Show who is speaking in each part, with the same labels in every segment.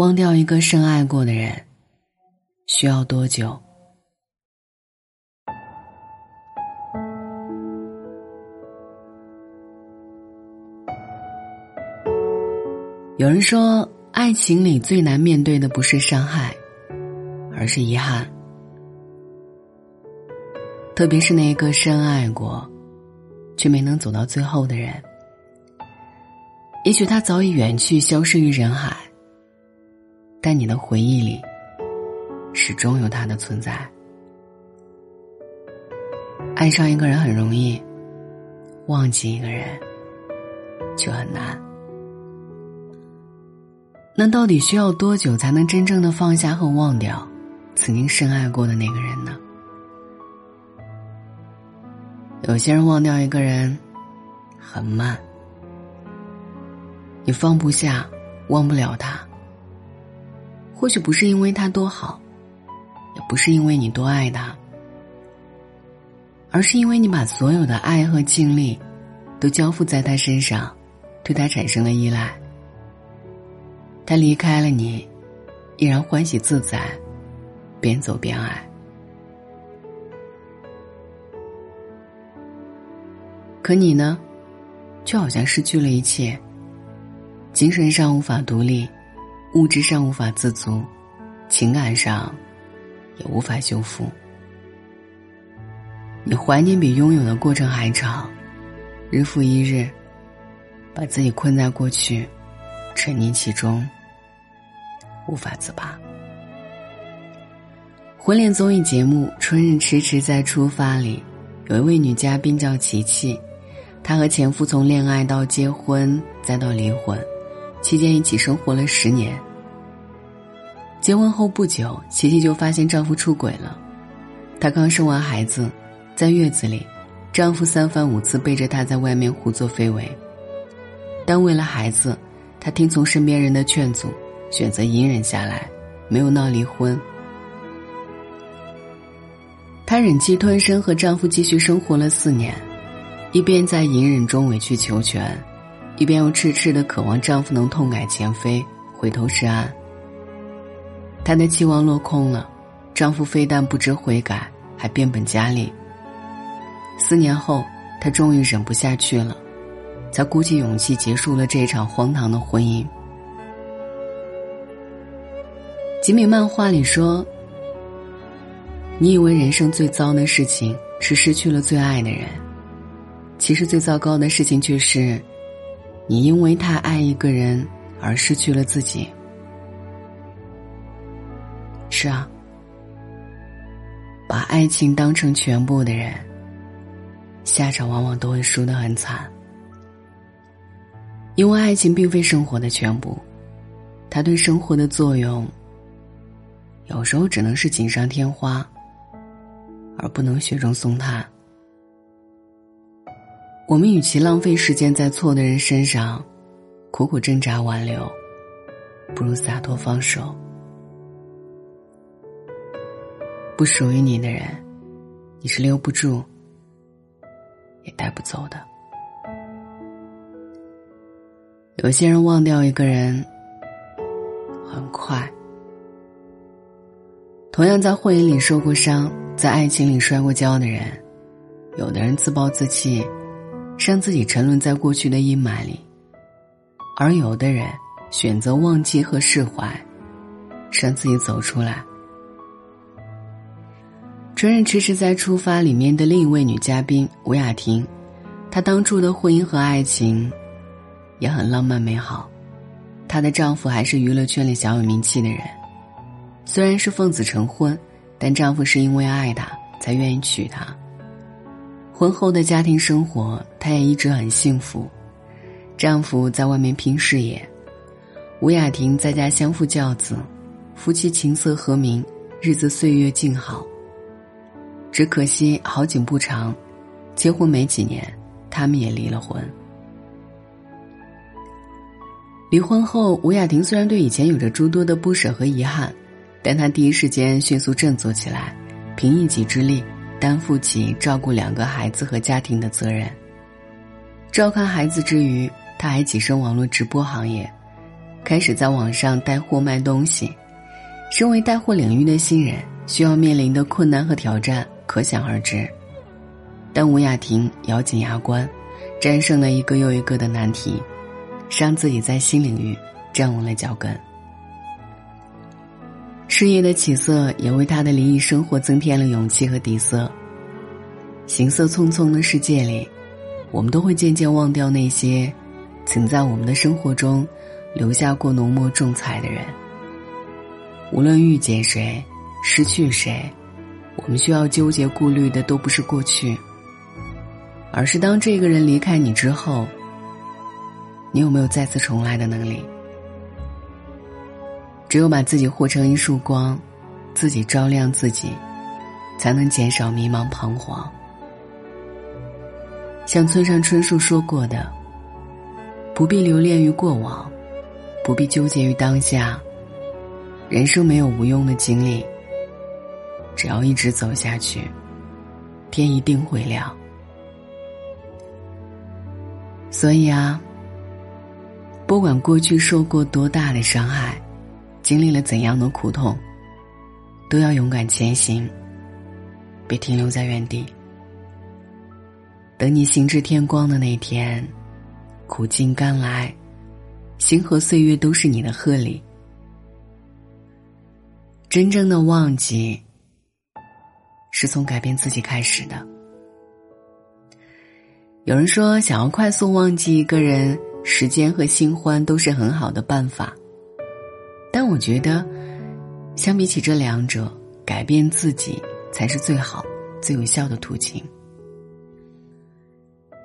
Speaker 1: 忘掉一个深爱过的人，需要多久？有人说，爱情里最难面对的不是伤害，而是遗憾。特别是那一个深爱过，却没能走到最后的人，也许他早已远去，消失于人海。但你的回忆里，始终有他的存在。爱上一个人很容易，忘记一个人就很难。那到底需要多久才能真正的放下和忘掉曾经深爱过的那个人呢？有些人忘掉一个人很慢，你放不下，忘不了他。或许不是因为他多好，也不是因为你多爱他，而是因为你把所有的爱和精力都交付在他身上，对他产生了依赖。他离开了你，依然欢喜自在，边走边爱。可你呢，却好像失去了一切，精神上无法独立。物质上无法自足，情感上也无法修复。你怀念比拥有的过程还长，日复一日，把自己困在过去，沉溺其中，无法自拔。婚恋综艺节目《春日迟迟再出发》里，有一位女嘉宾叫琪琪，她和前夫从恋爱到结婚再到离婚。期间一起生活了十年。结婚后不久，琪琪就发现丈夫出轨了。她刚生完孩子，在月子里，丈夫三番五次背着她在外面胡作非为。但为了孩子，她听从身边人的劝阻，选择隐忍下来，没有闹离婚。她忍气吞声和丈夫继续生活了四年，一边在隐忍中委曲求全。一边又痴痴的渴望丈夫能痛改前非，回头是岸。她的期望落空了，丈夫非但不知悔改，还变本加厉。四年后，她终于忍不下去了，才鼓起勇气结束了这场荒唐的婚姻。吉米漫画里说：“你以为人生最糟的事情是失去了最爱的人，其实最糟糕的事情却是。”你因为太爱一个人而失去了自己。是啊，把爱情当成全部的人，下场往往都会输得很惨。因为爱情并非生活的全部，它对生活的作用，有时候只能是锦上添花，而不能雪中送炭。我们与其浪费时间在错的人身上，苦苦挣扎挽留，不如洒脱放手。不属于你的人，你是留不住，也带不走的。有些人忘掉一个人很快，同样在婚姻里受过伤，在爱情里摔过跤的人，有的人自暴自弃。让自己沉沦在过去的阴霾里，而有的人选择忘记和释怀，让自己走出来。《春日迟迟在出发》里面的另一位女嘉宾吴雅婷，她当初的婚姻和爱情也很浪漫美好，她的丈夫还是娱乐圈里小有名气的人，虽然是奉子成婚，但丈夫是因为爱她才愿意娶她。婚后的家庭生活，她也一直很幸福。丈夫在外面拼事业，吴雅婷在家相夫教子，夫妻琴瑟和鸣，日子岁月静好。只可惜好景不长，结婚没几年，他们也离了婚。离婚后，吴雅婷虽然对以前有着诸多的不舍和遗憾，但她第一时间迅速振作起来，凭一己之力。担负起照顾两个孩子和家庭的责任。照看孩子之余，他还跻身网络直播行业，开始在网上带货卖东西。身为带货领域的新人，需要面临的困难和挑战可想而知。但吴雅婷咬紧牙关，战胜了一个又一个的难题，让自己在新领域站稳了脚跟。事业的起色也为他的离异生活增添了勇气和底色。行色匆匆的世界里，我们都会渐渐忘掉那些曾在我们的生活中留下过浓墨重彩的人。无论遇见谁，失去谁，我们需要纠结顾虑的都不是过去，而是当这个人离开你之后，你有没有再次重来的能力？只有把自己活成一束光，自己照亮自己，才能减少迷茫彷徨。像村上春树说过的：“不必留恋于过往，不必纠结于当下。人生没有无用的经历，只要一直走下去，天一定会亮。”所以啊，不管过去受过多大的伤害。经历了怎样的苦痛，都要勇敢前行，别停留在原地。等你心至天光的那天，苦尽甘来，星河岁月都是你的贺礼。真正的忘记，是从改变自己开始的。有人说，想要快速忘记一个人，时间和新欢都是很好的办法。但我觉得，相比起这两者，改变自己才是最好、最有效的途径。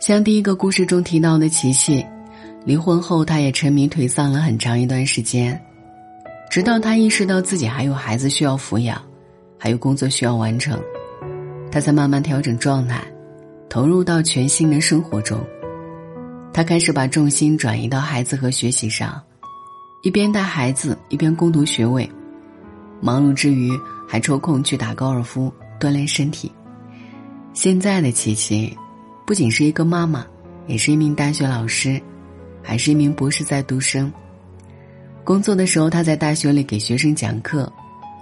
Speaker 1: 像第一个故事中提到的琪琪，离婚后，她也沉迷颓丧了很长一段时间，直到她意识到自己还有孩子需要抚养，还有工作需要完成，她才慢慢调整状态，投入到全新的生活中。她开始把重心转移到孩子和学习上。一边带孩子，一边攻读学位，忙碌之余还抽空去打高尔夫锻炼身体。现在的琪琪，不仅是一个妈妈，也是一名大学老师，还是一名博士在读生。工作的时候，他在大学里给学生讲课；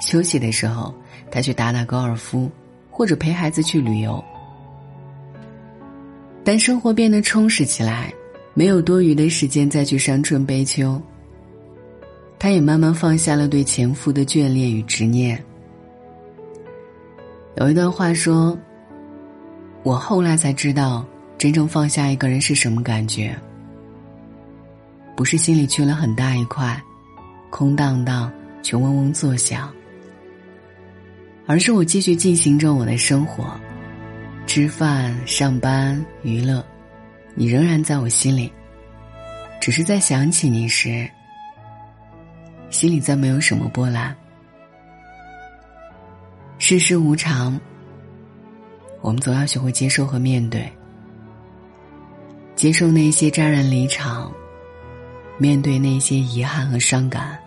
Speaker 1: 休息的时候，他去打打高尔夫，或者陪孩子去旅游。当生活变得充实起来，没有多余的时间再去伤春悲秋。他也慢慢放下了对前夫的眷恋与执念。有一段话说：“我后来才知道，真正放下一个人是什么感觉。不是心里缺了很大一块，空荡荡却嗡嗡作响，而是我继续进行着我的生活，吃饭、上班、娱乐，你仍然在我心里，只是在想起你时。”心里再没有什么波澜。世事无常，我们总要学会接受和面对。接受那些乍然离场，面对那些遗憾和伤感，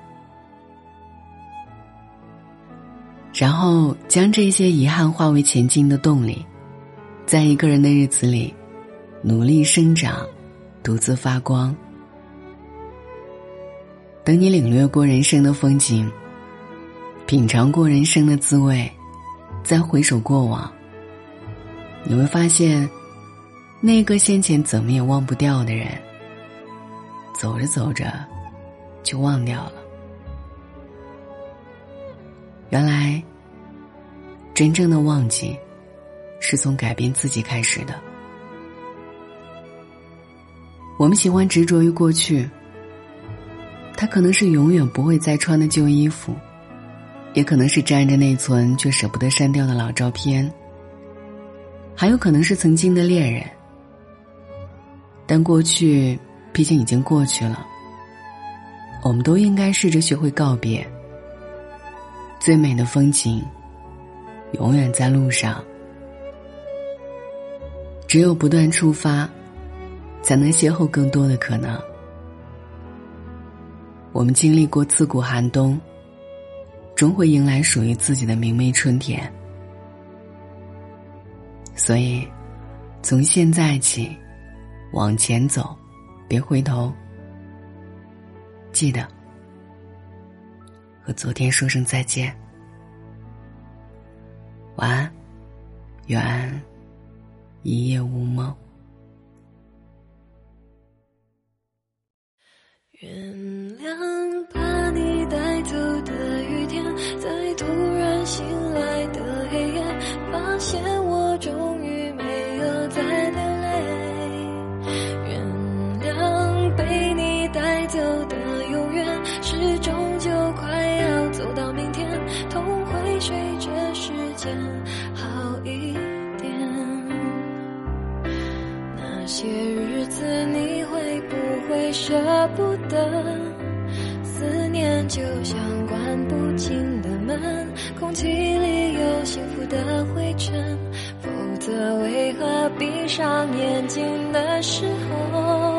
Speaker 1: 然后将这些遗憾化为前进的动力，在一个人的日子里，努力生长，独自发光。等你领略过人生的风景，品尝过人生的滋味，再回首过往，你会发现，那个先前怎么也忘不掉的人，走着走着，就忘掉了。原来，真正的忘记，是从改变自己开始的。我们喜欢执着于过去。它可能是永远不会再穿的旧衣服，也可能是占着内存却舍不得删掉的老照片，还有可能是曾经的恋人。但过去毕竟已经过去了，我们都应该试着学会告别。最美的风景，永远在路上。只有不断出发，才能邂逅更多的可能。我们经历过刺骨寒冬，终会迎来属于自己的明媚春天。所以，从现在起，往前走，别回头。记得和昨天说声再见。晚安，愿一夜无梦。
Speaker 2: 就像关不紧的门，空气里有幸福的灰尘，否则为何闭上眼睛的时候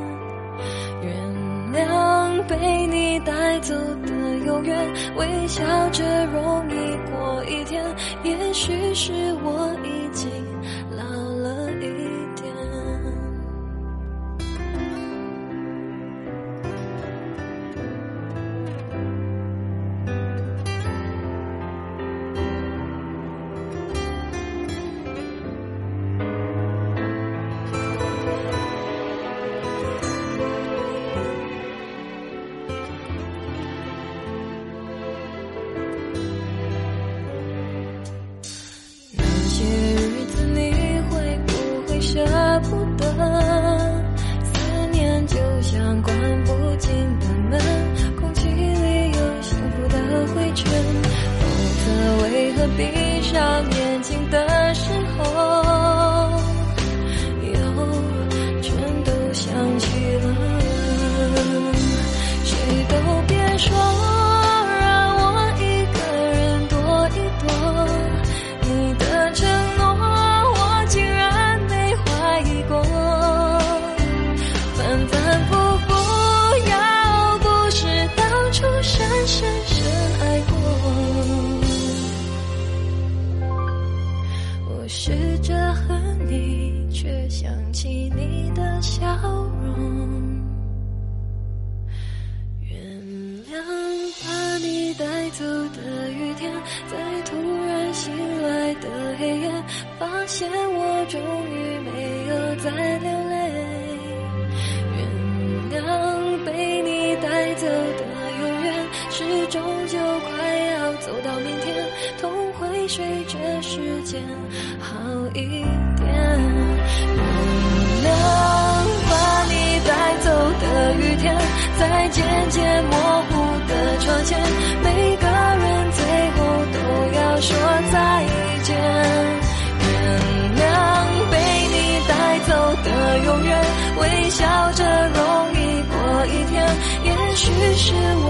Speaker 2: 想被你带走的永远，微笑着容易过一天，也许是我已经我试着恨你，却想起你的笑容。原谅把你带走的雨天，在突然醒来的黑夜，发现我终于没有再流泪。随着时间好一点。原谅把你带走的雨天，在渐渐模糊的窗前，每个人最后都要说再见。原谅被你带走的永远，微笑着容易过一天，也许是我。